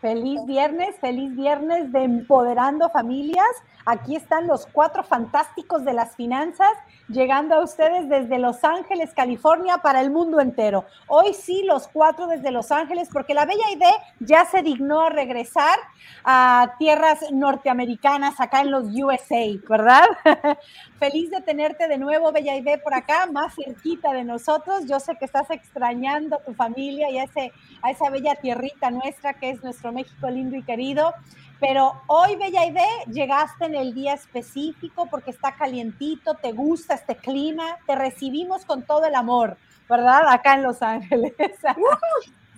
Feliz viernes, feliz viernes de Empoderando Familias. Aquí están los cuatro fantásticos de las finanzas llegando a ustedes desde Los Ángeles, California, para el mundo entero. Hoy sí, los cuatro desde Los Ángeles, porque la Bella Idea ya se dignó a regresar a tierras norteamericanas, acá en los USA, ¿verdad? Feliz de tenerte de nuevo, Bella Idea, por acá, más cerquita de nosotros. Yo sé que estás extrañando a tu familia y a, ese, a esa bella tierrita nuestra que es nuestro México lindo y querido. Pero hoy, Bella Idea, llegaste en el día específico porque está calientito, te gusta este clima, te recibimos con todo el amor, ¿verdad? Acá en Los Ángeles.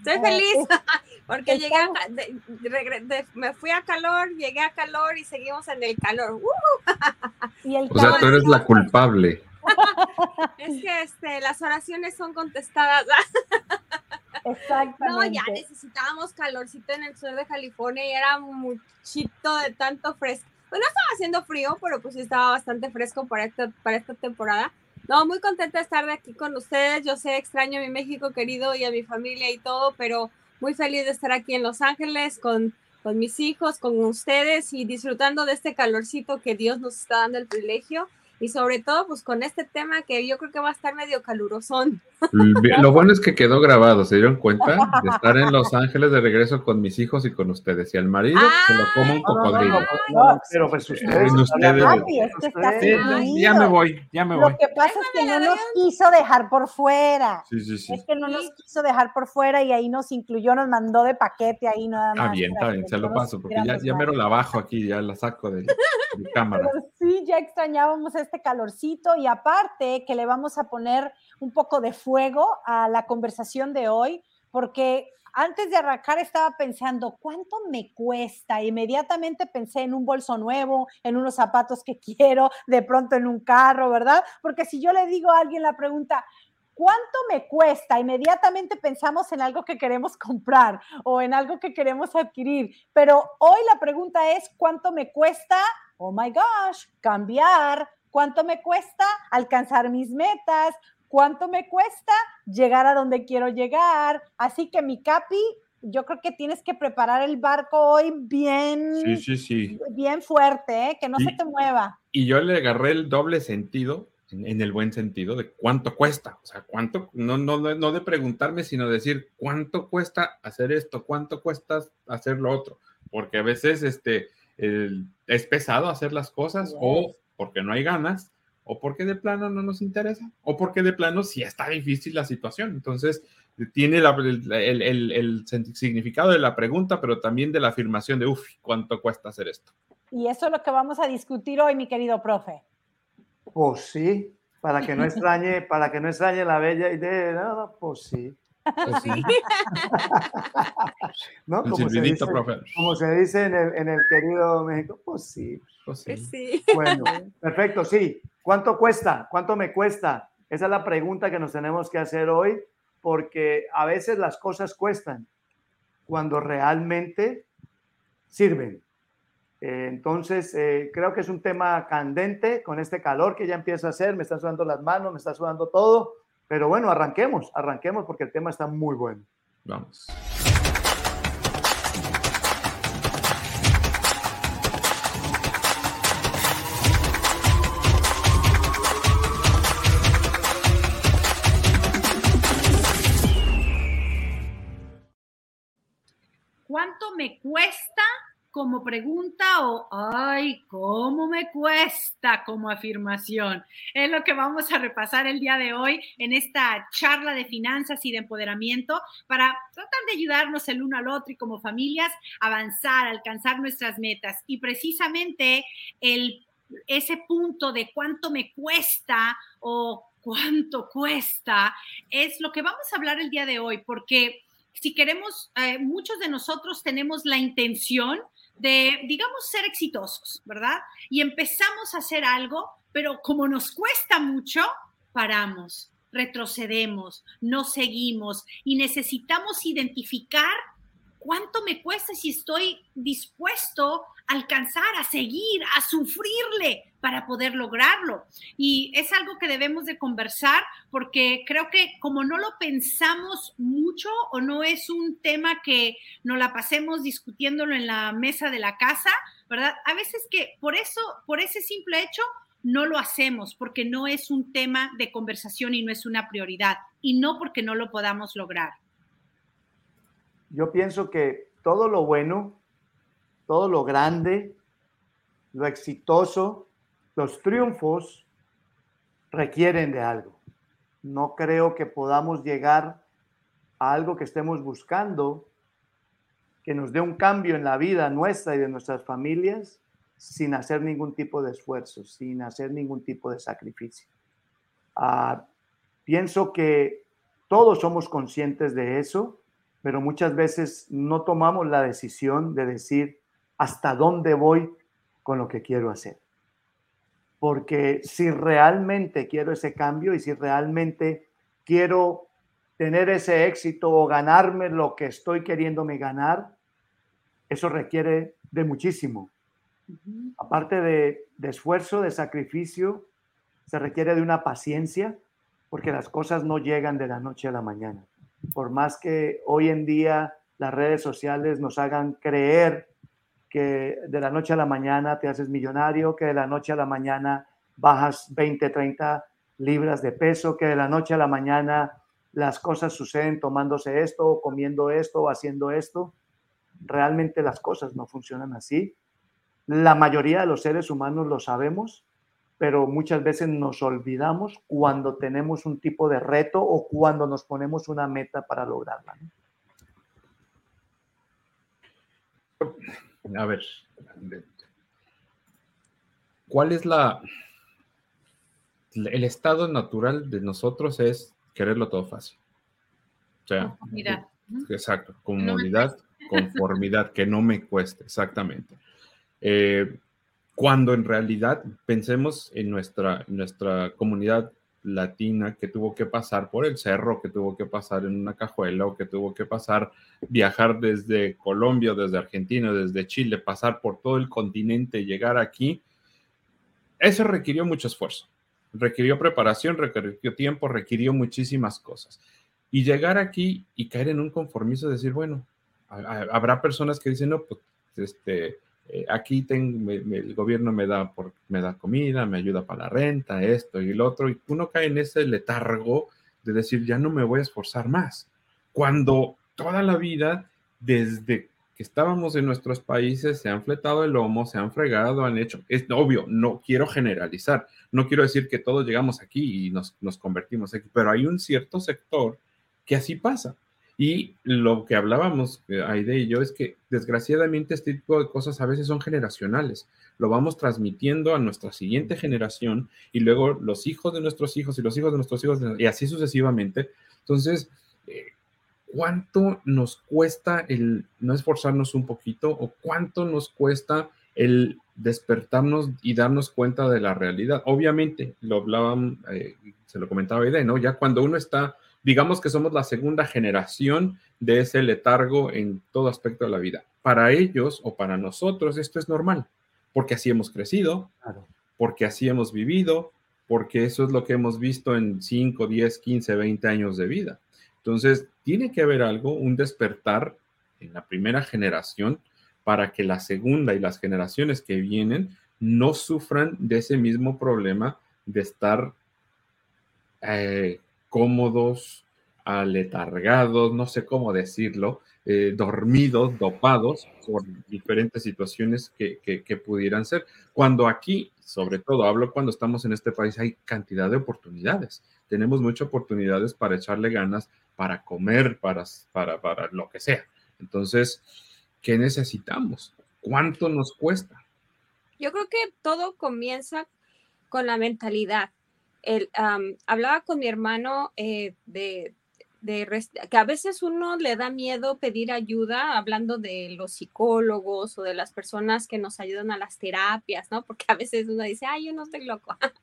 estoy feliz porque llegué me fui a calor, llegué a calor y seguimos en el calor. Y el o sea, tú eres la culpable. es que este, las oraciones son contestadas. Exactamente. No, ya necesitábamos calorcito en el sur de California y era muchito de tanto fresco. Pues no estaba haciendo frío, pero pues estaba bastante fresco para esta, para esta temporada. No, muy contenta de estar de aquí con ustedes. Yo sé, extraño a mi México querido y a mi familia y todo, pero muy feliz de estar aquí en Los Ángeles con, con mis hijos, con ustedes y disfrutando de este calorcito que Dios nos está dando el privilegio y sobre todo pues con este tema que yo creo que va a estar medio calurosón. Lo bueno es que quedó grabado, ¿se dieron cuenta? De estar en Los Ángeles de regreso con mis hijos y con ustedes. Y al marido se lo come un cocodrilo. pero pues ustedes. ustedes ya me voy, ya me voy. Lo que pasa es que no nos quiso dejar por fuera. Sí, sí, sí. Es que no nos quiso dejar por fuera y ahí nos incluyó, nos mandó de paquete ahí nada más. Ah, bien, está bien, se lo paso, porque ya, ya mero la bajo aquí, ya la saco de, de cámara. Pero sí, ya extrañábamos este calorcito y aparte que le vamos a poner un poco de fuego a la conversación de hoy, porque antes de arrancar estaba pensando, ¿cuánto me cuesta? Inmediatamente pensé en un bolso nuevo, en unos zapatos que quiero, de pronto en un carro, ¿verdad? Porque si yo le digo a alguien la pregunta, ¿cuánto me cuesta? Inmediatamente pensamos en algo que queremos comprar o en algo que queremos adquirir. Pero hoy la pregunta es, ¿cuánto me cuesta? Oh my gosh, cambiar, ¿Cuánto me cuesta alcanzar mis metas? ¿Cuánto me cuesta llegar a donde quiero llegar? Así que mi capi, yo creo que tienes que preparar el barco hoy bien, sí, sí, bien fuerte, ¿eh? que no se te mueva. Y yo le agarré el doble sentido, en, el buen sentido, de cuánto cuesta. O sea, cuánto, no, no, no de preguntarme, sino decir cuánto cuesta hacer esto, cuánto cuesta hacer lo otro. Porque a veces este, es pesado hacer las cosas o porque no hay ganas, o porque de plano no nos interesa, o porque de plano sí está difícil la situación. Entonces, tiene el, significado de la pregunta, pero también de la afirmación de, uff, ¿cuánto cuesta hacer esto? Y eso es lo que vamos a discutir hoy, mi querido profe. Pues sí, para que no extrañe, para que no extrañe la bella idea, no, pues sí. Pues sí. ¿No? Como, se dice, como se dice en el, en el querido México, pues sí. Sí. Bueno, perfecto, sí. ¿Cuánto cuesta? ¿Cuánto me cuesta? Esa es la pregunta que nos tenemos que hacer hoy, porque a veces las cosas cuestan cuando realmente sirven. Eh, entonces, eh, creo que es un tema candente con este calor que ya empieza a hacer, me están sudando las manos, me está sudando todo, pero bueno, arranquemos, arranquemos porque el tema está muy bueno. Vamos. ¿Cuánto me cuesta como pregunta o, ay, ¿cómo me cuesta como afirmación? Es lo que vamos a repasar el día de hoy en esta charla de finanzas y de empoderamiento para tratar de ayudarnos el uno al otro y como familias avanzar, alcanzar nuestras metas. Y precisamente el, ese punto de cuánto me cuesta o cuánto cuesta es lo que vamos a hablar el día de hoy, porque si queremos, eh, muchos de nosotros tenemos la intención de, digamos, ser exitosos, ¿verdad? Y empezamos a hacer algo, pero como nos cuesta mucho, paramos, retrocedemos, no seguimos y necesitamos identificar cuánto me cuesta si estoy dispuesto a alcanzar, a seguir, a sufrirle para poder lograrlo. Y es algo que debemos de conversar porque creo que como no lo pensamos mucho o no es un tema que nos la pasemos discutiéndolo en la mesa de la casa, ¿verdad? A veces que por eso, por ese simple hecho, no lo hacemos porque no es un tema de conversación y no es una prioridad y no porque no lo podamos lograr. Yo pienso que todo lo bueno, todo lo grande, lo exitoso, los triunfos requieren de algo. No creo que podamos llegar a algo que estemos buscando, que nos dé un cambio en la vida nuestra y de nuestras familias, sin hacer ningún tipo de esfuerzo, sin hacer ningún tipo de sacrificio. Ah, pienso que todos somos conscientes de eso, pero muchas veces no tomamos la decisión de decir hasta dónde voy con lo que quiero hacer. Porque si realmente quiero ese cambio y si realmente quiero tener ese éxito o ganarme lo que estoy queriéndome ganar, eso requiere de muchísimo. Aparte de, de esfuerzo, de sacrificio, se requiere de una paciencia, porque las cosas no llegan de la noche a la mañana. Por más que hoy en día las redes sociales nos hagan creer que de la noche a la mañana te haces millonario, que de la noche a la mañana bajas 20, 30 libras de peso, que de la noche a la mañana las cosas suceden tomándose esto, o comiendo esto, o haciendo esto. Realmente las cosas no funcionan así. La mayoría de los seres humanos lo sabemos, pero muchas veces nos olvidamos cuando tenemos un tipo de reto o cuando nos ponemos una meta para lograrla. A ver, ¿cuál es la... El estado natural de nosotros es quererlo todo fácil. O sea, conformidad. Exacto, comodidad, conformidad, que no me cueste, exactamente. Eh, cuando en realidad pensemos en nuestra, nuestra comunidad latina que tuvo que pasar por el cerro, que tuvo que pasar en una cajuela o que tuvo que pasar, viajar desde Colombia, desde Argentina, desde Chile, pasar por todo el continente, llegar aquí, eso requirió mucho esfuerzo, requirió preparación, requirió tiempo, requirió muchísimas cosas. Y llegar aquí y caer en un conformiso de decir, bueno, habrá personas que dicen, no, pues, este, eh, aquí el gobierno me da, me da comida, me ayuda para la renta, esto y lo otro, y uno cae en ese letargo de decir, ya no me voy a esforzar más. Cuando toda la vida, desde que estábamos en nuestros países, se han fletado el lomo, se han fregado, han hecho, es obvio, no quiero generalizar, no quiero decir que todos llegamos aquí y nos, nos convertimos aquí, pero hay un cierto sector que así pasa y lo que hablábamos, eh, Aide y yo, es que desgraciadamente este tipo de cosas a veces son generacionales. Lo vamos transmitiendo a nuestra siguiente generación y luego los hijos de nuestros hijos y los hijos de nuestros hijos y así sucesivamente. Entonces, eh, ¿cuánto nos cuesta el no esforzarnos un poquito o cuánto nos cuesta el despertarnos y darnos cuenta de la realidad? Obviamente, lo hablaban, eh, se lo comentaba Aide, ¿no? Ya cuando uno está digamos que somos la segunda generación de ese letargo en todo aspecto de la vida. Para ellos o para nosotros esto es normal, porque así hemos crecido, porque así hemos vivido, porque eso es lo que hemos visto en 5, 10, 15, 20 años de vida. Entonces, tiene que haber algo, un despertar en la primera generación para que la segunda y las generaciones que vienen no sufran de ese mismo problema de estar eh, cómodos, aletargados, no sé cómo decirlo, eh, dormidos, dopados por diferentes situaciones que, que, pudieran ser. Cuando aquí, sobre todo, hablo cuando estamos en este país, hay cantidad de oportunidades. Tenemos muchas oportunidades para echarle ganas, para comer, para, para, para lo que sea. Entonces, ¿qué necesitamos? ¿Cuánto nos cuesta? Yo creo que todo comienza con la mentalidad el, hablaba con mi hermano eh, de, que a veces uno le da miedo pedir ayuda, hablando de los psicólogos o de las personas que nos ayudan a las terapias, ¿no? Porque a veces uno dice, ay, yo no estoy loco.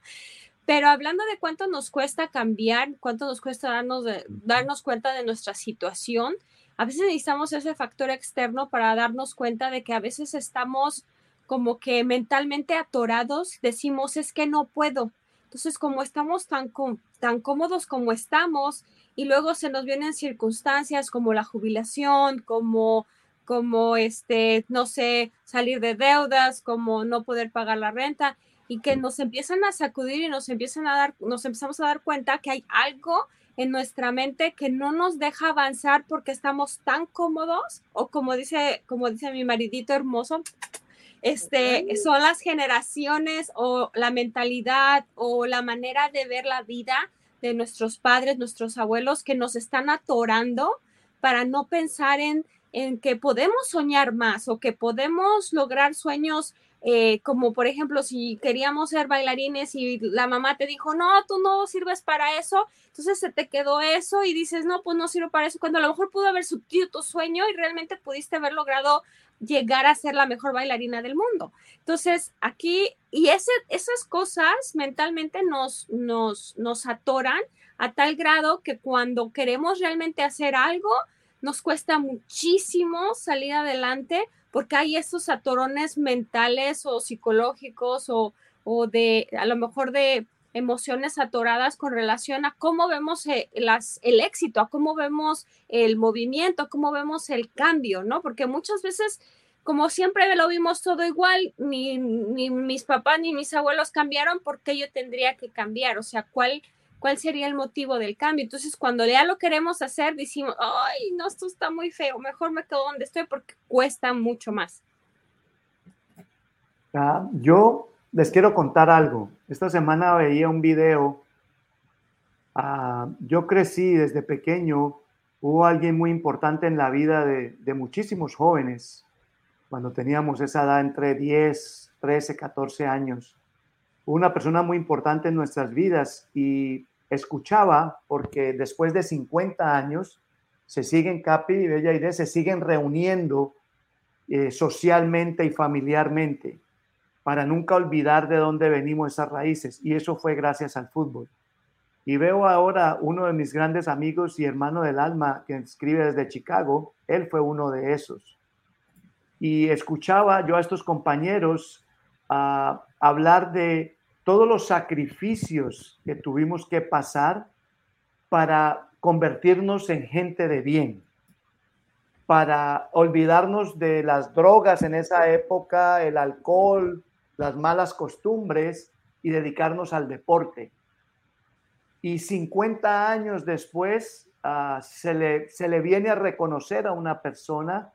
Pero hablando de cuánto nos cuesta cambiar, cuánto nos cuesta darnos, darnos cuenta de nuestra situación, a veces necesitamos ese factor externo para darnos cuenta de que a veces estamos como que mentalmente atorados, decimos es que no puedo. Entonces, como estamos tan, tan cómodos como estamos y luego se nos vienen circunstancias como la jubilación, como como este, no sé, salir de deudas, como no poder pagar la renta y que nos empiezan a sacudir y nos empiezan a dar, nos empezamos a dar cuenta que hay algo en nuestra mente que no nos deja avanzar porque estamos tan cómodos o como dice, como dice mi maridito hermoso, este, son las generaciones o la mentalidad o la manera de ver la vida de nuestros padres, nuestros abuelos que nos están atorando para no pensar en en que podemos soñar más o que podemos lograr sueños eh, como por ejemplo si queríamos ser bailarines y la mamá te dijo, no, tú no sirves para eso, entonces se te quedó eso y dices, no, pues no sirvo para eso, cuando a lo mejor pudo haber subtido tu sueño y realmente pudiste haber logrado llegar a ser la mejor bailarina del mundo. Entonces, aquí, y esas cosas mentalmente nos, nos, nos atoran a tal grado que cuando queremos realmente hacer algo, nos cuesta muchísimo salir adelante porque hay esos atorones mentales o psicológicos o, de a lo mejor de emociones atoradas con relación a cómo vemos eh, las, el éxito, a cómo vemos el movimiento, a cómo vemos el cambio, ¿no? Porque muchas veces, como siempre lo vimos todo igual, ni, ni mis papás ni mis abuelos cambiaron, ¿por qué yo tendría que cambiar? O sea, ¿cuál, cuál sería el motivo del cambio. Entonces, cuando ya lo queremos hacer, decimos, ay, no, esto está muy feo, mejor me quedo donde estoy porque cuesta mucho más. Ah, yo les quiero contar algo. Esta semana veía un video. Ah, yo crecí desde pequeño, hubo alguien muy importante en la vida de, de muchísimos jóvenes, cuando teníamos esa edad entre 10, 13, 14 años una persona muy importante en nuestras vidas y escuchaba porque después de 50 años se siguen, Capi y Bella Idea, se siguen reuniendo eh, socialmente y familiarmente para nunca olvidar de dónde venimos esas raíces. Y eso fue gracias al fútbol. Y veo ahora uno de mis grandes amigos y hermano del alma que escribe desde Chicago, él fue uno de esos. Y escuchaba yo a estos compañeros ah, hablar de todos los sacrificios que tuvimos que pasar para convertirnos en gente de bien, para olvidarnos de las drogas en esa época, el alcohol, las malas costumbres y dedicarnos al deporte. Y 50 años después ah, se, le, se le viene a reconocer a una persona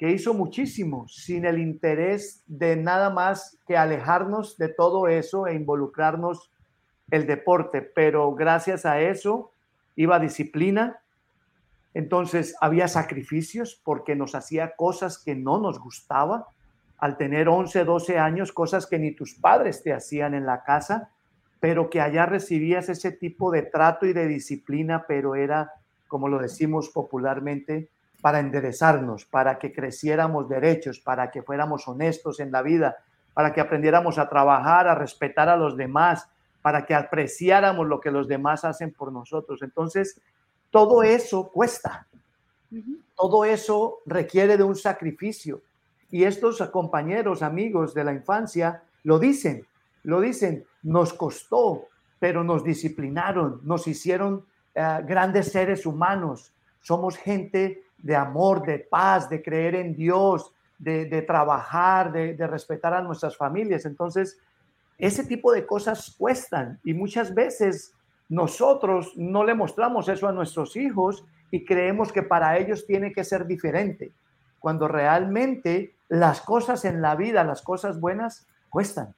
que hizo muchísimo sin el interés de nada más que alejarnos de todo eso e involucrarnos el deporte, pero gracias a eso iba disciplina, entonces había sacrificios porque nos hacía cosas que no nos gustaba, al tener 11, 12 años, cosas que ni tus padres te hacían en la casa, pero que allá recibías ese tipo de trato y de disciplina, pero era, como lo decimos popularmente, para enderezarnos, para que creciéramos derechos, para que fuéramos honestos en la vida, para que aprendiéramos a trabajar, a respetar a los demás, para que apreciáramos lo que los demás hacen por nosotros. Entonces, todo eso cuesta. Todo eso requiere de un sacrificio. Y estos compañeros, amigos de la infancia, lo dicen, lo dicen, nos costó, pero nos disciplinaron, nos hicieron eh, grandes seres humanos. Somos gente de amor, de paz, de creer en Dios, de, trabajar, de, de, respetar a nuestras familias. Entonces, ese tipo de cosas cuestan y muchas veces nosotros no le mostramos eso a nuestros hijos y creemos que para ellos tiene que ser diferente, cuando realmente las cosas en la vida, las cosas buenas, cuestan,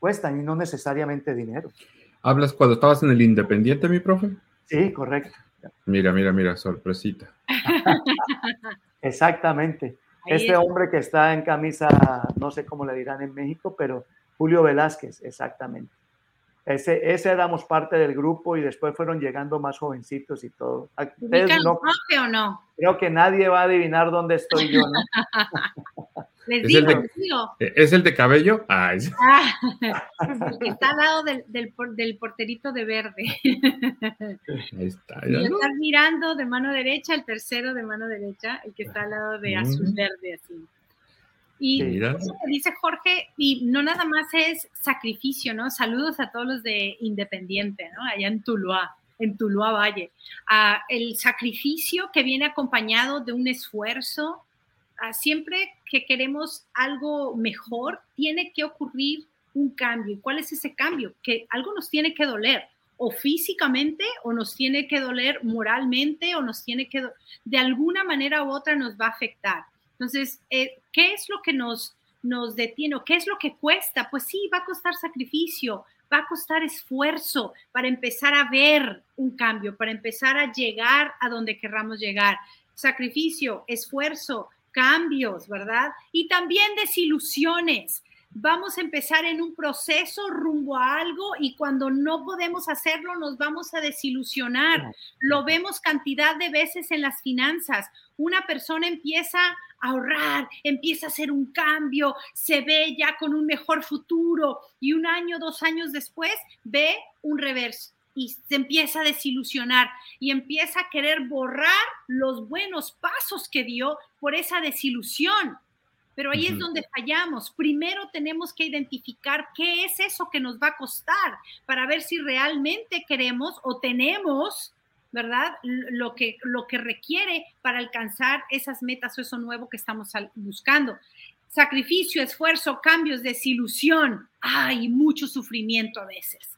cuestan y no necesariamente dinero. ¿Hablas cuando estabas en el Independiente, mi profe? Sí, correcto. Mira, mira, mira, sorpresita. Exactamente. este hombre que está en camisa, no sé cómo le dirán en México, pero Julio Velázquez, exactamente. Ese, ese éramos parte del grupo y después fueron llegando más jovencitos y todo. No, o no? Creo que nadie va a adivinar dónde estoy yo, ¿no? Les ¿Es, digo, el de, digo. ¿Es el de cabello? Ah, es... Ah, el que está al lado del, del, del porterito de verde. Ahí está. Y ¿ya no? estás mirando de mano derecha, el tercero de mano derecha, el que está al lado de azul Mm. verde, así. Y eso que dice Jorge, y no nada más es sacrificio, ¿no? Saludos a todos los de Independiente, ¿no? Allá en Tuluá, en Tuluá Valle. Ah, el sacrificio que viene acompañado de un esfuerzo. Siempre que queremos algo mejor, tiene que ocurrir un cambio. ¿Y cuál es ese cambio? Que algo nos tiene que doler, o físicamente, o nos tiene que doler moralmente, o nos tiene que, de alguna manera u otra nos va a afectar. Entonces, eh, ¿qué es lo que nos, nos detiene? ¿Qué es lo que cuesta? Pues sí, va a costar sacrificio, va a costar esfuerzo para empezar a ver un cambio, para empezar a llegar a donde querramos llegar. Sacrificio, esfuerzo, cambios, ¿verdad? Y también desilusiones vamos a empezar en un proceso rumbo a algo y cuando no podemos hacerlo nos vamos a desilusionar. Lo vemos cantidad de veces en las finanzas. Una persona empieza a ahorrar, empieza a hacer un cambio, se ve ya con un mejor futuro y un año, dos años después ve un reverso y se empieza a desilusionar y empieza a querer borrar los buenos pasos que dio por esa desilusión. Pero ahí es donde fallamos. Primero tenemos que identificar qué es eso que nos va a costar para ver si realmente queremos o tenemos, ¿verdad? Lo que, lo que requiere para alcanzar esas metas o eso nuevo que estamos buscando. Sacrificio, esfuerzo, cambios, desilusión. Hay mucho sufrimiento a veces,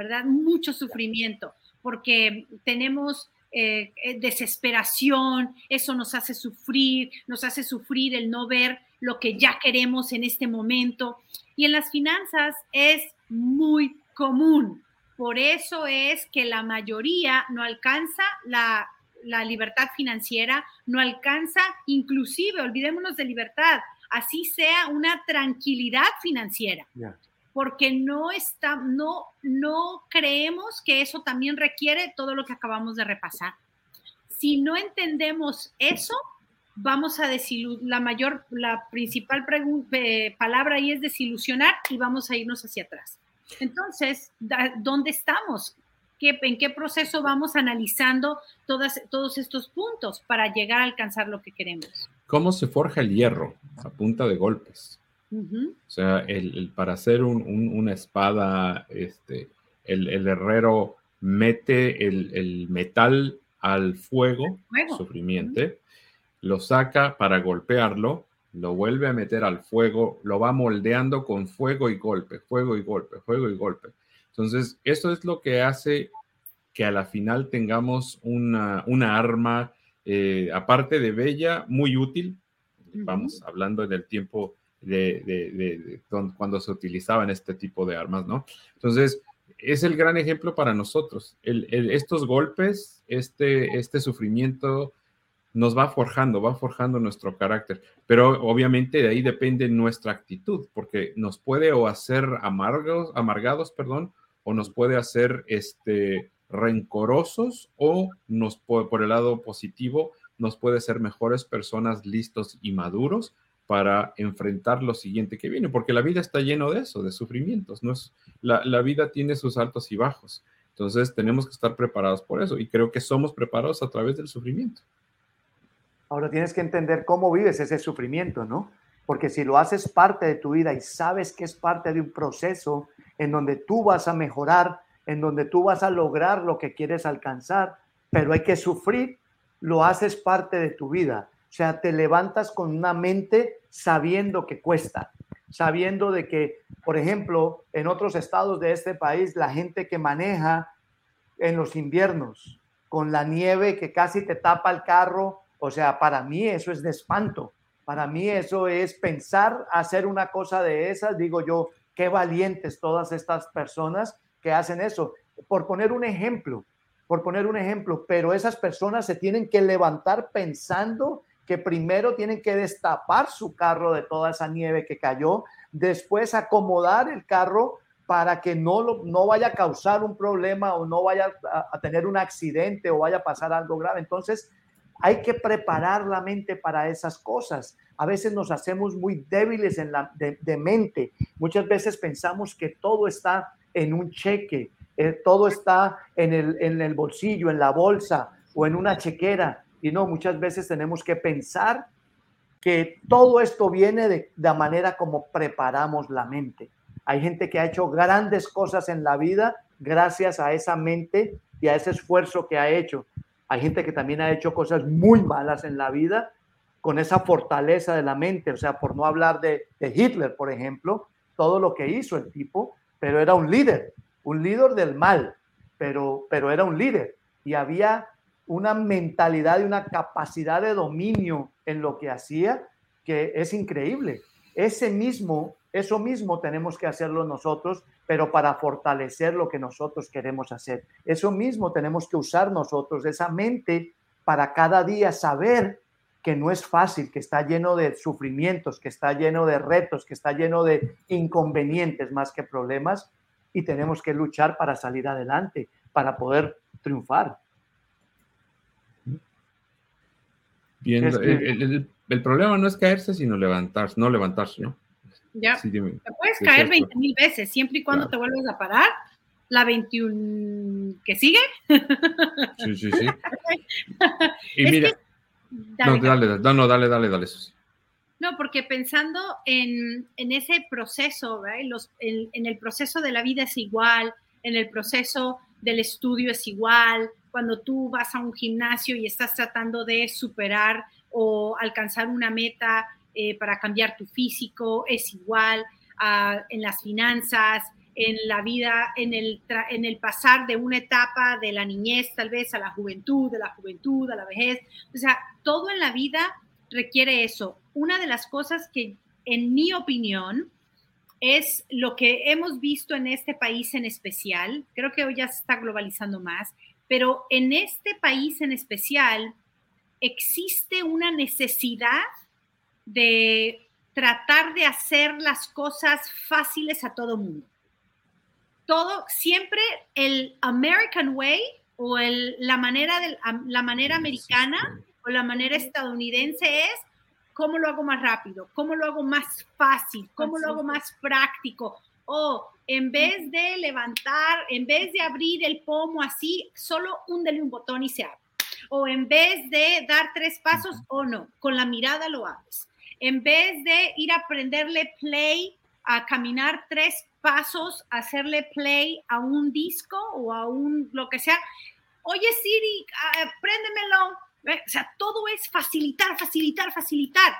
¿verdad? Mucho sufrimiento, porque tenemos eh, eh, desesperación, eso nos hace sufrir, nos hace sufrir el no ver lo que ya queremos en este momento. Y en las finanzas es muy común. Por eso es que la mayoría no alcanza la, libertad financiera, no alcanza inclusive, olvidémonos de libertad, así sea una tranquilidad financiera. Porque no está, no, no creemos que eso también requiere todo lo que acabamos de repasar. Si no entendemos eso, vamos a desilusionar, la mayor, la principal eh, palabra ahí es desilusionar y vamos a irnos hacia atrás. Entonces, ¿dónde estamos? ¿Qué, ¿En qué proceso vamos analizando todas, todos estos puntos para llegar a alcanzar lo que queremos? ¿Cómo se forja el hierro? A punta de golpes. O sea, el, para hacer una espada, este, el, herrero mete el, metal al fuego, sufrimiento, lo saca para golpearlo, lo vuelve a meter al fuego, lo va moldeando con fuego y golpe, fuego y golpe, fuego y golpe. Entonces, eso es lo que hace que a la final tengamos una, arma, eh, aparte de bella, muy útil. Vamos hablando en el tiempo de, cuando se utilizaban este tipo de armas, ¿no? Entonces, es el gran ejemplo para nosotros. estos golpes, este, este sufrimiento, nos va forjando, va forjando nuestro carácter. Pero obviamente de ahí depende nuestra actitud, porque nos puede o hacer amargos, amargados, perdón, o nos puede hacer este, rencorosos, o nos por el lado positivo, nos puede ser mejores personas listos y maduros para enfrentar lo siguiente que viene, porque la vida está lleno de eso, de sufrimientos, ¿no? Es, la, la vida tiene sus altos y bajos. Entonces tenemos que estar preparados por eso y creo que somos preparados a través del sufrimiento. Ahora tienes que entender cómo vives ese sufrimiento, ¿no? Porque si lo haces parte de tu vida y sabes que es parte de un proceso en donde tú vas a mejorar, en donde tú vas a lograr lo que quieres alcanzar, pero hay que sufrir, lo haces parte de tu vida. O sea, te levantas con una mente sabiendo que cuesta, sabiendo de que, por ejemplo, en otros estados de este país, la gente que maneja en los inviernos, con la nieve que casi te tapa el carro, o sea, para mí eso es de espanto. Para mí eso es pensar hacer una cosa de esas. Digo yo, qué valientes todas estas personas que hacen eso. Por poner un ejemplo, por poner un ejemplo, pero esas personas se tienen que levantar pensando que primero tienen que destapar su carro de toda esa nieve que cayó, después acomodar el carro para que no, no vaya a causar un problema o no vaya a, tener un accidente o vaya a pasar algo grave. Entonces, hay que preparar la mente para esas cosas. A veces nos hacemos muy débiles en la, de, mente. Muchas veces pensamos que todo está en un cheque, eh, todo está en el, en el bolsillo, en la bolsa o en una chequera. Y no, muchas veces tenemos que pensar que todo esto viene de la manera como preparamos la mente. Hay gente que ha hecho grandes cosas en la vida gracias a esa mente y a ese esfuerzo que ha hecho. Hay gente que también ha hecho cosas muy malas en la vida con esa fortaleza de la mente, o sea, por no hablar de, Hitler, por ejemplo, todo lo que hizo el tipo, pero era un líder, un líder del mal, pero, pero era un líder y había una mentalidad y una capacidad de dominio en lo que hacía que es increíble. Ese mismo, eso mismo tenemos que hacerlo nosotros, pero para fortalecer lo que nosotros queremos hacer. Eso mismo tenemos que usar nosotros, esa mente, para cada día saber que no es fácil, que está lleno de sufrimientos, que está lleno de retos, que está lleno de inconvenientes más que problemas y tenemos que luchar para salir adelante, para poder triunfar. Bien, el, problema no es caerse, sino levantarse, no levantarse, ¿no? Ya. te puedes caer 20 mil veces, siempre y cuando te vuelves a parar. La 21 que sigue. Sí, sí, sí. Y mira, Dale, no, dale, dale, no, dale, dale, dale. No, porque pensando en, ese proceso, Los, en, el proceso de la vida es igual, en el proceso del estudio es igual, cuando tú vas a un gimnasio y estás tratando de superar o alcanzar una meta eh, para cambiar tu físico, es igual, ah, en las finanzas, en la vida, en el, en el pasar de una etapa de la niñez tal vez a la juventud, de la juventud a la vejez. O sea, todo en la vida requiere eso. Una de las cosas que, en mi opinión, es lo que hemos visto en este país en especial, creo que hoy ya se está globalizando más, pero en este país en especial existe una necesidad de tratar de hacer las cosas fáciles a todo mundo. Todo, siempre el American Way o el, la, manera de, la manera americana o la manera estadounidense es cómo lo hago más rápido, cómo lo hago más fácil, cómo lo hago más práctico. O en vez de levantar, en vez de abrir el pomo así, solo húndele un botón y se abre. O en vez de dar tres pasos, o no, con la mirada lo haces. En vez de ir a prenderle play a caminar tres pasos, hacerle play a un disco o a un lo que sea. Oye Siri, uh, préndemelo. O sea, todo es facilitar, facilitar, facilitar.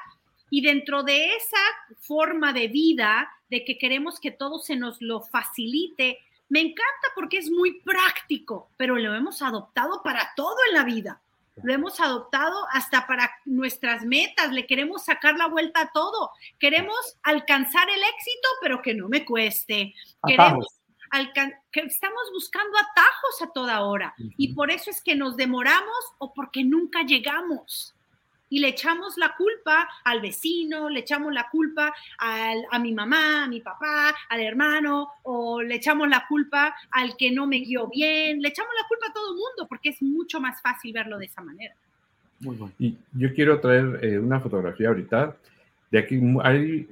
Y dentro de esa forma de vida, de que queremos que todo se nos lo facilite, me encanta porque es muy práctico, pero lo hemos adoptado para todo en la vida. Lo hemos adoptado hasta para nuestras metas, le queremos sacar la vuelta a todo, queremos alcanzar el éxito, pero que no me cueste. Queremos que estamos buscando atajos a toda hora. Y por eso es que nos demoramos o porque nunca llegamos y le echamos la culpa al vecino, le echamos la culpa a mi mamá, a mi papá, al hermano, o le echamos la culpa al que no me guió bien, le echamos la culpa a todo el mundo porque es mucho más fácil verlo de esa manera. Muy bueno. Y yo quiero traer eh, una fotografía ahorita. De aquí hay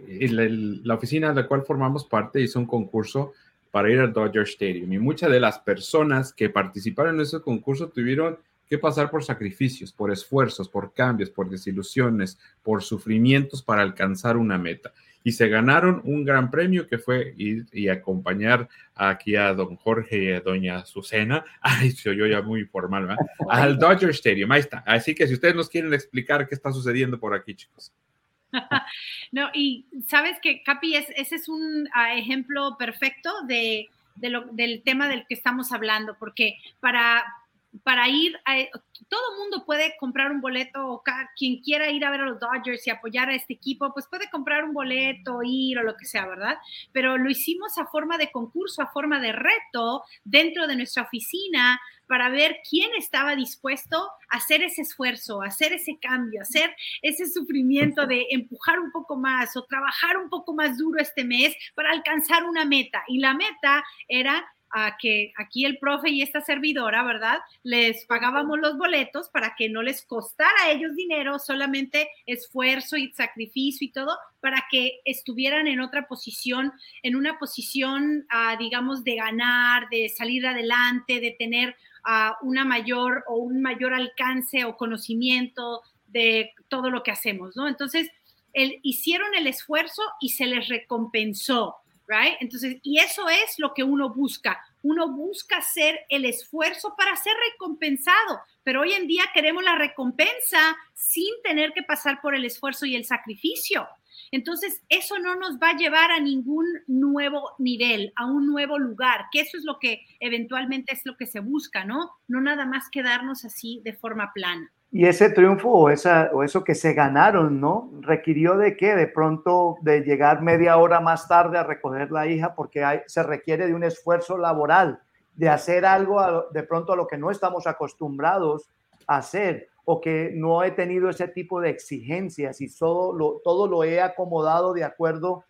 la, oficina de la cual formamos parte hizo un concurso para ir al Dodger Stadium y muchas de las personas que participaron en ese concurso tuvieron que pasar por sacrificios, por esfuerzos, por cambios, por desilusiones, por sufrimientos para alcanzar una meta. Y se ganaron un gran premio que fue ir y acompañar aquí a don Jorge y a doña Azucena. Ay, soy yo ya muy formal, ¿verdad? Al Dodger Stadium, ahí está. Así que si ustedes nos quieren explicar qué está sucediendo por aquí, chicos. no, y sabes que, Capi, ese es un ah, ejemplo perfecto de, del tema del que estamos hablando, porque para, para ir a, todo mundo puede comprar un boleto o quien quiera ir a ver a los Dodgers y apoyar a este equipo, pues puede comprar un boleto, ir o lo que sea, ¿verdad? Pero lo hicimos a forma de concurso, a forma de reto dentro de nuestra oficina para ver quién estaba dispuesto a hacer ese esfuerzo, a hacer ese cambio, a hacer ese sufrimiento de empujar un poco más o trabajar un poco más duro este mes para alcanzar una meta. Y la meta era a que aquí el profe y esta servidora, ¿verdad? Les pagábamos los boletos para que no les costara a ellos dinero, solamente esfuerzo y sacrificio y todo, para que estuvieran en otra posición, en una posición, ah, digamos, de ganar, de salir adelante, de tener uh, una mayor o un mayor alcance o conocimiento de todo lo que hacemos, ¿no? Entonces, el, hicieron el esfuerzo y se les recompensó, right? Entonces, y eso es lo que uno busca. Uno busca hacer el esfuerzo para ser recompensado, pero hoy en día queremos la recompensa sin tener que pasar por el esfuerzo y el sacrificio. Entonces, eso no nos va a llevar a ningún nuevo nivel, a un nuevo lugar, que eso es lo que eventualmente es lo que se busca, ¿no? No nada más quedarnos así de forma plana. Y ese triunfo o, esa, o eso que se ganaron, ¿no? Requirió de qué? De pronto de llegar media hora más tarde a recoger la hija porque se requiere de un esfuerzo laboral, de hacer algo de pronto a lo que no estamos acostumbrados a hacer o que no he tenido ese tipo de exigencias y todo lo, todo lo he acomodado de acuerdo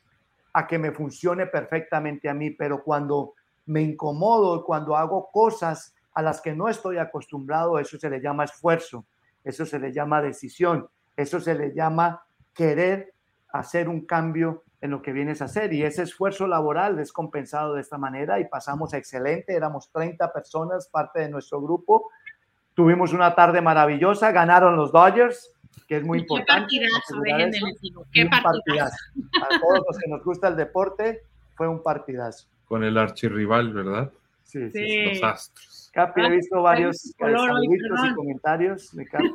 a que me funcione perfectamente a mí, pero cuando me incomodo, cuando hago cosas a las que no estoy acostumbrado, eso se le llama esfuerzo eso se le llama decisión, eso se le llama querer hacer un cambio en lo que vienes a hacer y ese esfuerzo laboral es compensado de esta manera y pasamos excelente, éramos 30 personas, parte de nuestro grupo, tuvimos una tarde maravillosa, ganaron los Dodgers, que es muy importante. Qué partidazo, qué partidazo. A todos los que nos gusta el deporte, fue un partidazo. Con el archirrival, ¿verdad? Sí, sí. Los Astros. Capi, he ah, visto varios saluditos y comentarios de Capi.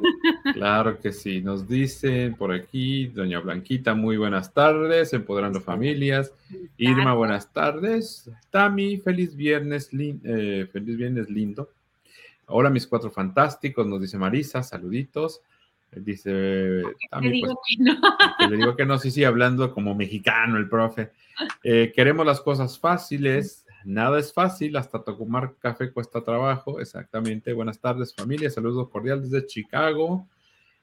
Claro que sí. Nos dicen por aquí, doña Blanquita, muy buenas tardes, empoderando familias. Irma, buenas tardes. Tami, feliz viernes, eh, feliz viernes lindo. Ahora mis cuatro fantásticos, nos dice Marisa, saluditos. Dice Tami, le digo pues, que no. le digo que no, sí, sí, hablando como mexicano el profe. Eh, queremos las cosas fáciles, Nada es fácil, hasta tomar café cuesta trabajo. Exactamente. Buenas tardes, familia. Saludos cordiales desde Chicago.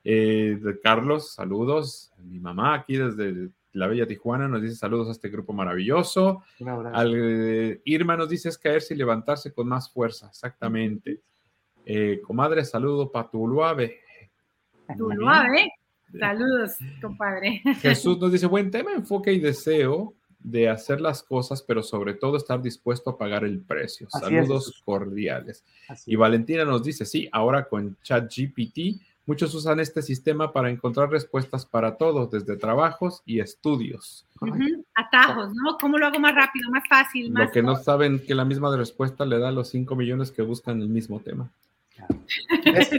Eh, Carlos, saludos. Mi mamá aquí desde la bella Tijuana nos dice saludos a este grupo maravilloso. Al, eh, Irma nos dice es caerse y levantarse con más fuerza. Exactamente. Eh, comadre, saludo para Tuluave. Tuluave. Saludos, compadre. Jesús nos dice buen tema, enfoque y deseo de hacer las cosas, pero sobre todo estar dispuesto a pagar el precio. Saludos cordiales. y Valentina nos dice, sí, ahora con ChatGPT, muchos usan este sistema para encontrar respuestas para todos, desde trabajos y estudios. Atajos, ¿no? ¿Cómo lo hago más rápido, más fácil? Lo que no saben que la misma respuesta le da a los 5 millones que buscan el mismo tema.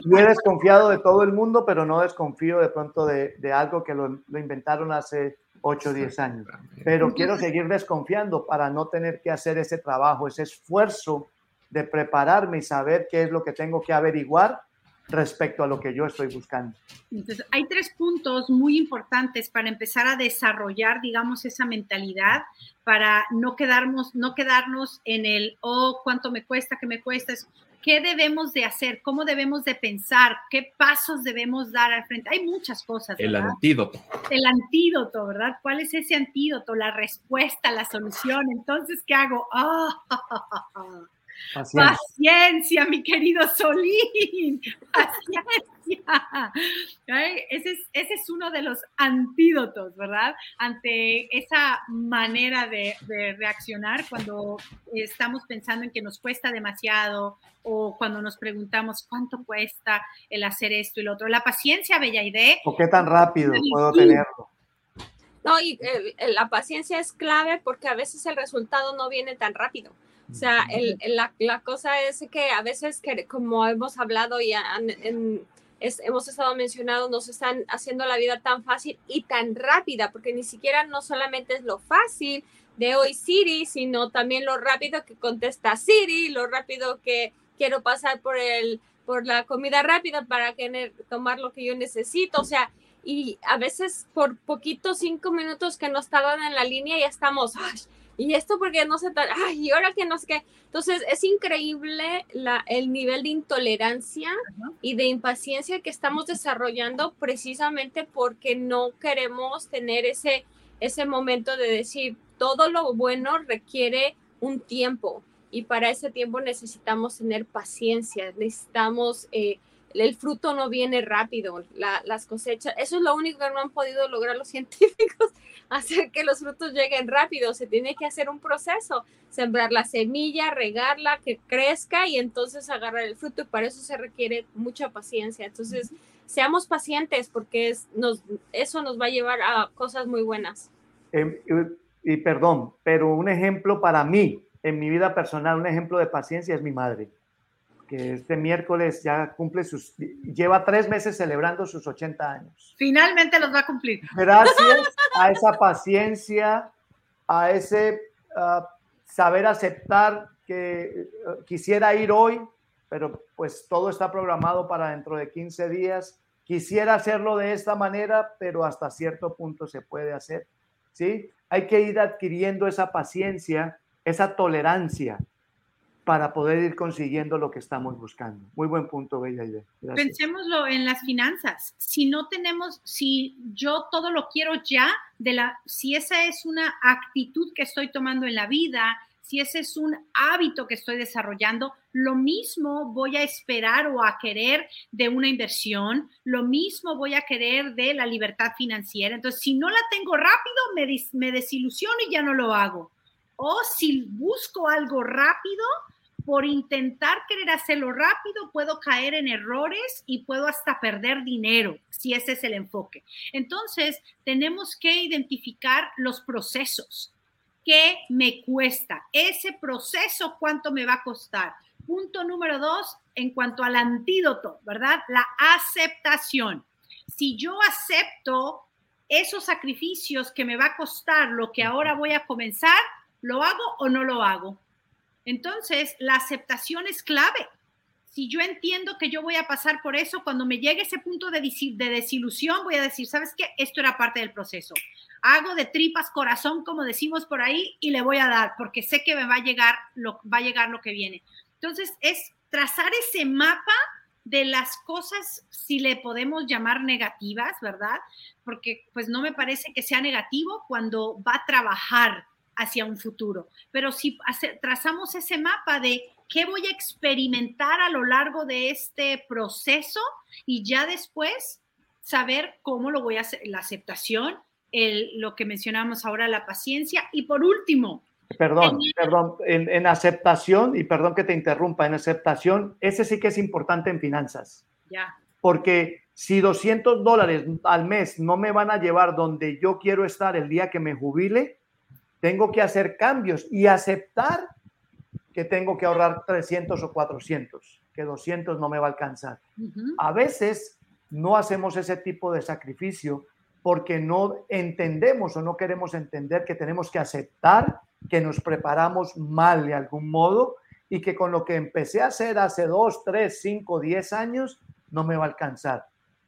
yo he desconfiado de todo el mundo, pero no desconfío de pronto de, algo que lo, lo inventaron hace 8 o 10 años. Pero quiero seguir desconfiando para no tener que hacer ese trabajo, ese esfuerzo de prepararme y saber qué es lo que tengo que averiguar respecto a lo que yo estoy buscando. Entonces, hay tres puntos muy importantes para empezar a desarrollar, digamos, esa mentalidad, para no quedarnos, no quedarnos en el, oh, cuánto me cuesta, que me cuesta, qué debemos de hacer, cómo debemos de pensar, qué pasos debemos dar al frente. Hay muchas cosas. El antídoto. El antídoto, ¿verdad? ¿Cuál es ese antídoto? La respuesta, la solución. Entonces, ¿qué hago? ¡Ah! Paciencia. mi querido Solín. Paciencia. Ese, es, ese es uno de los antídotos, ¿verdad? Ante esa manera de, de reaccionar cuando estamos pensando en que nos cuesta demasiado o cuando nos preguntamos cuánto cuesta el hacer esto y lo otro. La paciencia, Bella Idea. ¿O qué tan rápido puedo tenerlo? No, y eh, la paciencia es clave porque a veces el resultado no viene tan rápido. O sea, el, la, la, cosa es que a veces, que, como hemos hablado y hemos estado mencionando, nos están haciendo la vida tan fácil y tan rápida, porque ni siquiera no solamente es lo fácil de hoy Siri, sino también lo rápido que contesta Siri, lo rápido que quiero pasar por el por la comida rápida para que, tomar lo que yo necesito, o sea, y a veces por poquito cinco minutos que nos tardan en la línea ya estamos, y esto porque no se ay, y ahora que no sé qué. Entonces, es increíble la, el nivel de intolerancia y de impaciencia que estamos desarrollando precisamente porque no queremos tener ese, ese momento de decir, todo lo bueno requiere un tiempo y para ese tiempo necesitamos tener paciencia, necesitamos... Eh, el fruto no viene rápido, las cosechas, eso es lo único que no han podido lograr los científicos, hacer que los frutos lleguen rápido, se tiene que hacer un proceso, sembrar la semilla, regarla, que crezca y entonces agarrar el fruto y para eso se requiere mucha paciencia. Entonces, seamos pacientes porque es, nos, eso nos va a llevar a cosas muy buenas. Em, y, y perdón, pero un ejemplo para mí, en mi vida personal, un ejemplo de paciencia es mi madre que este miércoles ya cumple sus, lleva tres meses celebrando sus 80 años. Finalmente los va a cumplir. Gracias a esa paciencia, a ese uh, saber aceptar que uh, quisiera ir hoy, pero pues todo está programado para dentro de 15 días. Quisiera hacerlo de esta manera, pero hasta cierto punto se puede hacer. ¿sí? Hay que ir adquiriendo esa paciencia, esa tolerancia para poder ir consiguiendo lo que estamos buscando. Muy buen punto, Bella idea. Pensémoslo en las finanzas. Si no tenemos, si yo todo lo quiero ya, de la, si esa es una actitud que estoy tomando en la vida, si ese es un hábito que estoy desarrollando, lo mismo voy a esperar o a querer de una inversión, lo mismo voy a querer de la libertad financiera. Entonces, si no la tengo rápido, me, me desilusiono y ya no lo hago. O si busco algo rápido, por intentar querer hacerlo rápido, puedo caer en errores y puedo hasta perder dinero, si ese es el enfoque. Entonces, tenemos que identificar los procesos. ¿Qué me cuesta? Ese proceso, ¿cuánto me va a costar? Punto número dos, en cuanto al antídoto, ¿verdad? La aceptación. Si yo acepto esos sacrificios que me va a costar lo que ahora voy a comenzar, ¿lo hago o no lo hago? Entonces, la aceptación es clave. Si yo entiendo que yo voy a pasar por eso, cuando me llegue ese punto de, desilusión, voy a decir, ¿sabes qué? Esto era parte del proceso. Hago de tripas corazón, como decimos por ahí, y le voy a dar, porque sé que me va a llegar lo, va a llegar lo que viene. Entonces, es trazar ese mapa de las cosas, si le podemos llamar negativas, ¿verdad? Porque pues no me parece que sea negativo cuando va a trabajar hacia un futuro. Pero si trazamos ese mapa de qué voy a experimentar a lo largo de este proceso y ya después saber cómo lo voy a hacer, la aceptación, el, lo que mencionamos ahora, la paciencia y por último. Perdón, perdón, en, en aceptación, y perdón que te interrumpa, en aceptación, ese sí que es importante en finanzas. Ya. Porque si 200 dólares al mes no me van a llevar donde yo quiero estar el día que me jubile, tengo que hacer cambios y aceptar que tengo que ahorrar 300 o 400, que 200 no me va a alcanzar. A veces no hacemos ese tipo de sacrificio porque no entendemos o no queremos entender que tenemos que aceptar que nos preparamos mal de algún modo y que con lo que empecé a hacer hace 2, 3, 5, 10 años no me va a alcanzar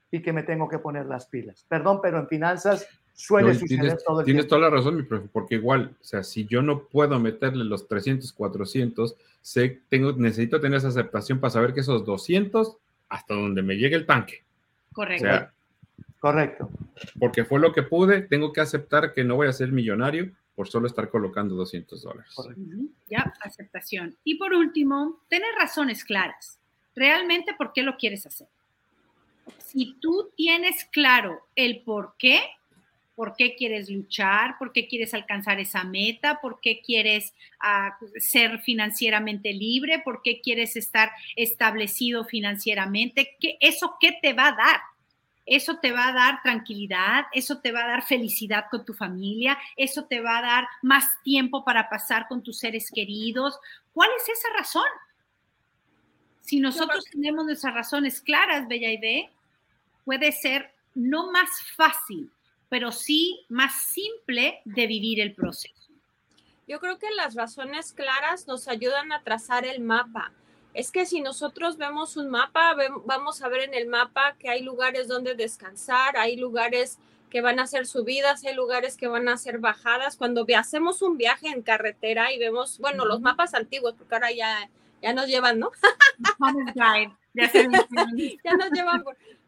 y que me tengo que poner las pilas. Perdón, pero en finanzas suele suceder tienes, todo el Tienes tiempo. toda la razón, mi profe, porque igual, o sea, si yo no puedo meterle los 300, 400, sé, tengo, necesito tener esa aceptación para saber que esos 200, hasta donde me llegue el tanque. Correcto. O sea, Correcto. porque fue lo que pude, tengo que aceptar que no voy a ser millonario por solo estar colocando 200 dólares. Correcto. Ya, aceptación. Y por último, tener razones claras. Realmente, ¿por qué lo quieres hacer? Si tú tienes claro el por qué, por qué quieres luchar, por qué quieres alcanzar esa meta, por qué quieres ah, ser financieramente libre, por qué quieres estar establecido financieramente, ¿qué, ¿eso qué te va a dar? Eso te va a dar tranquilidad, eso te va a dar felicidad con tu familia, eso te va a dar más tiempo para pasar con tus seres queridos. ¿Cuál es esa razón? Si nosotros tenemos nuestras razones claras, Bella Idea, puede ser no más fácil, pero sí más simple de vivir el proceso. Yo creo que las razones claras nos ayudan a trazar el mapa. Es que si nosotros vemos un mapa, vamos a ver en el mapa que hay lugares donde descansar, hay lugares que van a ser subidas, hay lugares que van a ser bajadas. Cuando hacemos un viaje en carretera y vemos, bueno, los mapas antiguos, porque ahora ya, ya nos llevan, ¿no? ya nos llevan.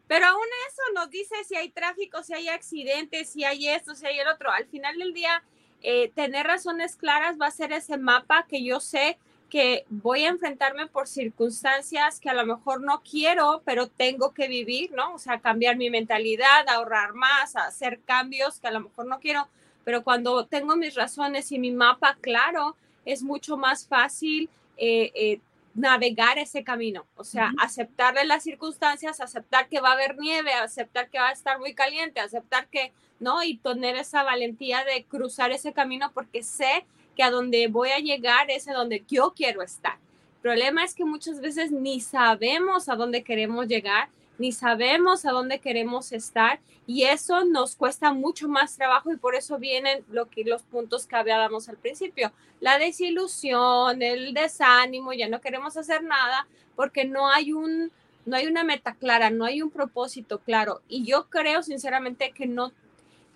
Pero aún eso nos dice si hay tráfico, si hay accidentes, si hay esto, si hay el otro. Al final del día, eh, tener razones claras va a ser ese mapa que yo sé que voy a enfrentarme por circunstancias que a lo mejor no quiero, pero tengo que vivir, ¿no? O sea, cambiar mi mentalidad, ahorrar más, hacer cambios que a lo mejor no quiero, pero cuando tengo mis razones y mi mapa claro, es mucho más fácil eh, eh, navegar ese camino, o sea, aceptarle las circunstancias, aceptar que va a haber nieve, aceptar que va a estar muy caliente, aceptar que, ¿no? Y tener esa valentía de cruzar ese camino porque sé que a donde voy a llegar es a donde yo quiero estar. El problema es que muchas veces ni sabemos a dónde queremos llegar, ni sabemos a dónde queremos estar y eso nos cuesta mucho más trabajo y por eso vienen lo que, los puntos que hablábamos al principio, la desilusión, el desánimo, ya no queremos hacer nada porque no hay un no hay una meta clara, no hay un propósito claro. Y yo creo sinceramente que no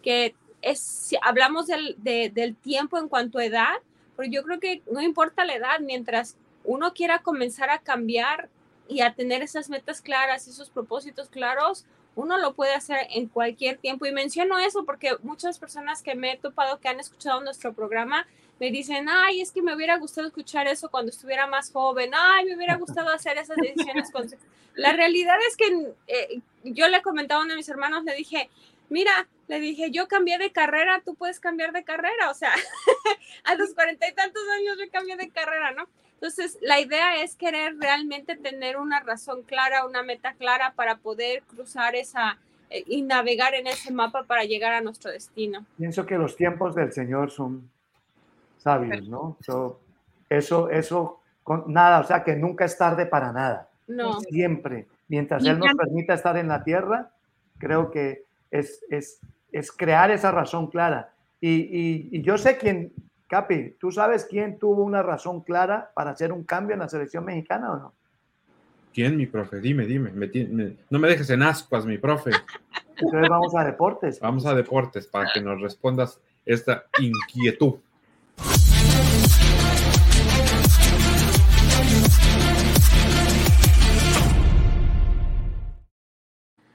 que es si hablamos del, del tiempo en cuanto a edad, pero yo creo que no importa la edad mientras uno quiera comenzar a cambiar y a tener esas metas claras, esos propósitos claros, uno lo puede hacer en cualquier tiempo. Y menciono eso porque muchas personas que me he topado que han escuchado nuestro programa me dicen, ay, es que me hubiera gustado escuchar eso cuando estuviera más joven, ay, me hubiera gustado hacer esas decisiones. La realidad es que eh, yo le comentaba a uno de mis hermanos, le dije, mira, le dije, yo cambié de carrera, tú puedes cambiar de carrera, o sea, a los cuarenta y tantos años yo cambié de carrera, ¿no? Entonces, la idea es querer realmente tener una razón clara, una meta clara para poder cruzar esa eh, y navegar en ese mapa para llegar a nuestro destino. Pienso que los tiempos del Señor son sabios, ¿no? eso, eso, con, nada, o sea, que nunca es tarde para nada. No. Siempre, mientras Él nos permita estar en la tierra, creo que es, es, es crear esa razón clara. Y, y, y yo sé quién, Capi, ¿tú sabes quién tuvo una razón clara para hacer un cambio en la selección mexicana o no? ¿Quién, mi profe? Dime, dime. no me dejes en ascuas, mi profe. Entonces vamos a deportes. Vamos a deportes para que nos respondas esta inquietud.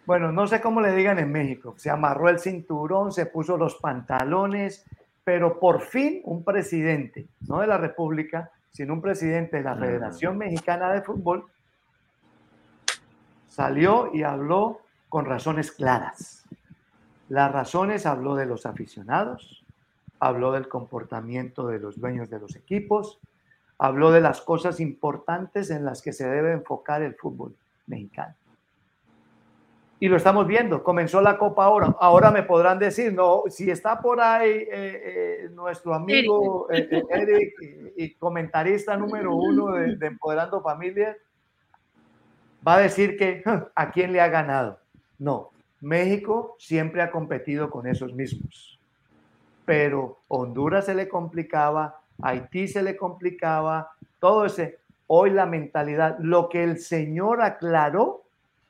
Bueno, no sé cómo le digan en México. Se amarró el cinturón, se puso los pantalones, pero por fin un presidente, no de la República, sino un presidente de la Federación Mexicana de Fútbol, salió y habló con razones claras. Las razones habló de los aficionados, habló del comportamiento de los dueños de los equipos, habló de las cosas importantes en las que se debe enfocar el fútbol mexicano y lo estamos viendo. Comenzó la Copa ahora. Ahora me podrán decir, no, si está por ahí eh, eh, nuestro amigo Eric, eh, y, comentarista número uno de, de, Empoderando Familias, va a decir que a quién le ha ganado. No, México siempre ha competido con esos mismos. Pero Honduras se le complicaba, Haití se le complicaba, todo ese. Hoy la mentalidad, lo que el Señor aclaró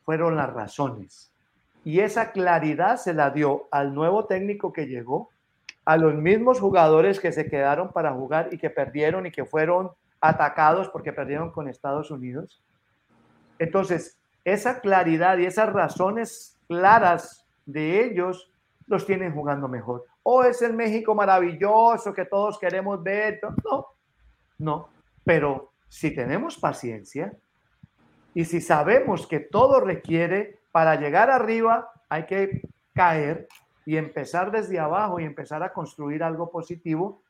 fueron las razones. Y esa claridad se la dio al nuevo técnico que llegó, a los mismos jugadores que se quedaron para jugar y que perdieron y que fueron atacados porque perdieron con Estados Unidos. Entonces, esa claridad y esas razones claras de ellos los tienen jugando mejor. O es el México maravilloso que todos queremos ver. No, no. Pero si tenemos paciencia, y si sabemos que todo requiere, para llegar arriba, hay que caer y empezar desde abajo y empezar a construir algo positivo,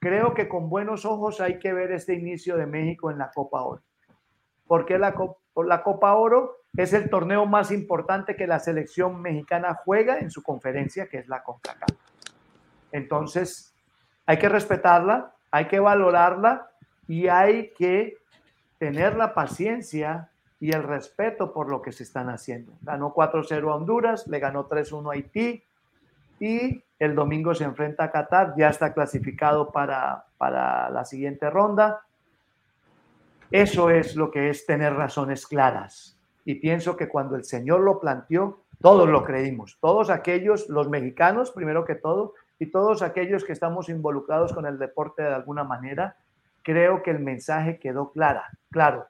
creo que con buenos ojos hay que ver este inicio de México en la Copa Oro. Porque la, la Copa Oro es el torneo más importante que la selección mexicana juega en su conferencia, que es la CONCACAF. Entonces, hay que respetarla, hay que valorarla y hay que tener la paciencia y el respeto por lo que se están haciendo. Ganó 4-0 a Honduras, le ganó 3-1 a Haití y el domingo se enfrenta a Qatar, ya está clasificado para, para la siguiente ronda. Eso es lo que es tener razones claras. Y pienso que cuando el Señor lo planteó, todos lo creímos, todos aquellos, los mexicanos primero que todo, y todos aquellos que estamos involucrados con el deporte de alguna manera, creo que el mensaje quedó clara, claro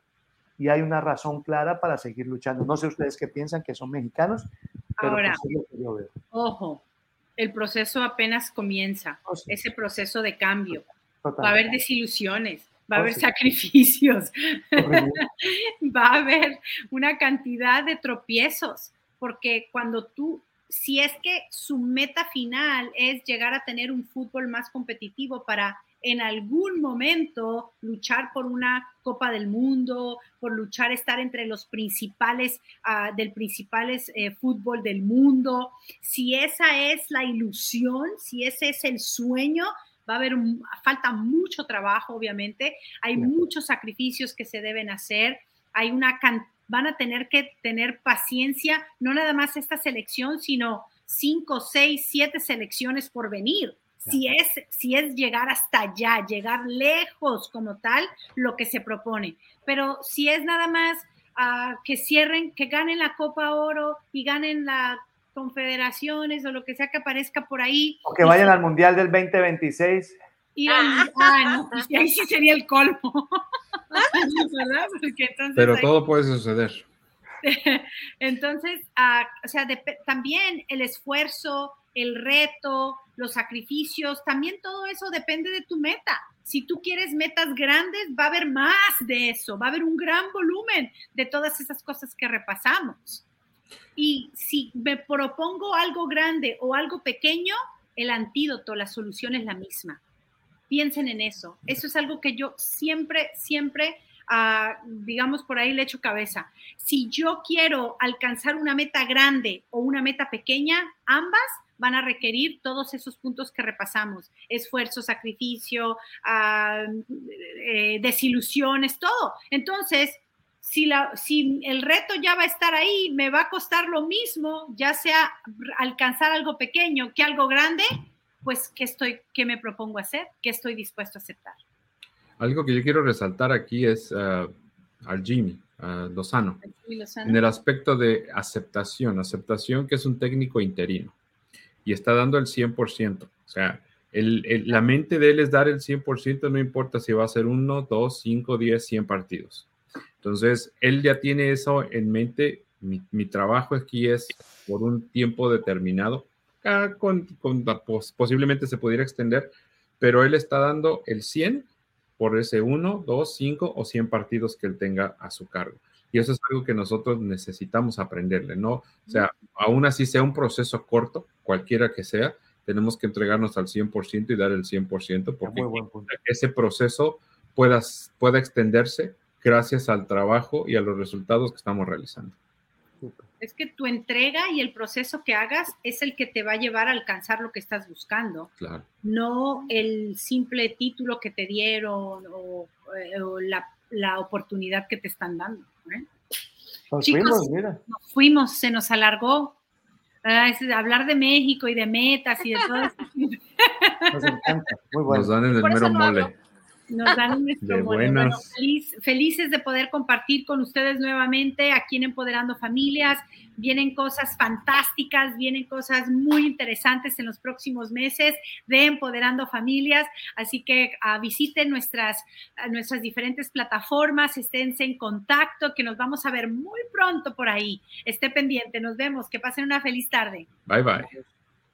y hay una razón clara para seguir luchando. No sé ustedes qué piensan que son mexicanos, pero Ahora, pues ojo, el proceso apenas comienza, oh, ese proceso de cambio. Va a haber desilusiones, va a oh, haber sacrificios, va a haber una cantidad de tropiezos, porque cuando tú si es que su meta final es llegar a tener un fútbol más competitivo para en algún momento luchar por una Copa del Mundo, por luchar estar entre los principales uh, del principales eh, fútbol del mundo. Si esa es la ilusión, si ese es el sueño, va a haber falta mucho trabajo, obviamente. Hay muchos sacrificios que se deben hacer. Hay una van a tener que tener paciencia, no nada más esta selección, sino cinco, seis, siete selecciones por venir si es, si es llegar hasta allá, llegar lejos como tal, lo que se propone. Pero si es nada más uh, que cierren, que ganen la Copa Oro y ganen las confederaciones o lo que sea que aparezca por ahí. O que vayan al Mundial del 2026. Y ah, no, pues, ahí sí sería el colmo. Pero todo puede suceder. Entonces, uh, o sea, también el esfuerzo, el reto, los sacrificios, también todo eso depende de tu meta. Si tú quieres metas grandes, va a haber más de eso, va a haber un gran volumen de todas esas cosas que repasamos. Y si me propongo algo grande o algo pequeño, el antídoto, la solución es la misma. Piensen en eso. Eso es algo que yo siempre, siempre, uh, digamos, por ahí le echo cabeza. Si yo quiero alcanzar una meta grande o una meta pequeña, ambas van a requerir todos esos puntos que repasamos, esfuerzo, sacrificio, eh, desilusiones, todo. Entonces, si, la, si el reto ya va a estar ahí, me va a costar lo mismo, ya sea alcanzar algo pequeño que algo grande, pues ¿qué, estoy, qué me propongo hacer? ¿Qué estoy dispuesto a aceptar? Algo que yo quiero resaltar aquí es uh, al Jimmy. Lozano, en el aspecto de aceptación, aceptación que es un técnico interino y está dando el 100%. O sea, el, la mente de él es dar el 100%, no importa si va a ser uno, dos, cinco, diez, cien partidos. Entonces, él ya tiene eso en mente. Mi, mi trabajo aquí es por un tiempo determinado, ah, con, con, posiblemente se pudiera extender, pero él está dando el 100 por ese uno, dos, cinco o 100 partidos que él tenga a su cargo. Y eso es algo que nosotros necesitamos aprenderle, ¿no? O sea, aún así sea un proceso corto, cualquiera que sea, tenemos que entregarnos al 100% y dar el 100% porque ese proceso pueda, pueda extenderse gracias al trabajo y a los resultados que estamos realizando. Es que tu entrega y el proceso que hagas es el que te va a llevar a alcanzar lo que estás buscando. Claro. No el simple título que te dieron o, eh, la, la, oportunidad que te están dando. ¿Eh? Chicos, nos fuimos, se nos alargó. Ah, hablar de México y de metas y de todo eso. Nos encanta, muy bueno. Nos dan el mero mole. Nos dan nuestro bueno, felices de poder compartir con ustedes nuevamente aquí en Empoderando Familias. Vienen cosas fantásticas, vienen cosas muy interesantes en los próximos meses de Empoderando Familias. Así que uh, visiten nuestras, uh, nuestras diferentes plataformas, esténse en contacto, que nos vamos a ver muy pronto por ahí. Esté pendiente, nos vemos, que pasen una feliz tarde. Bye bye.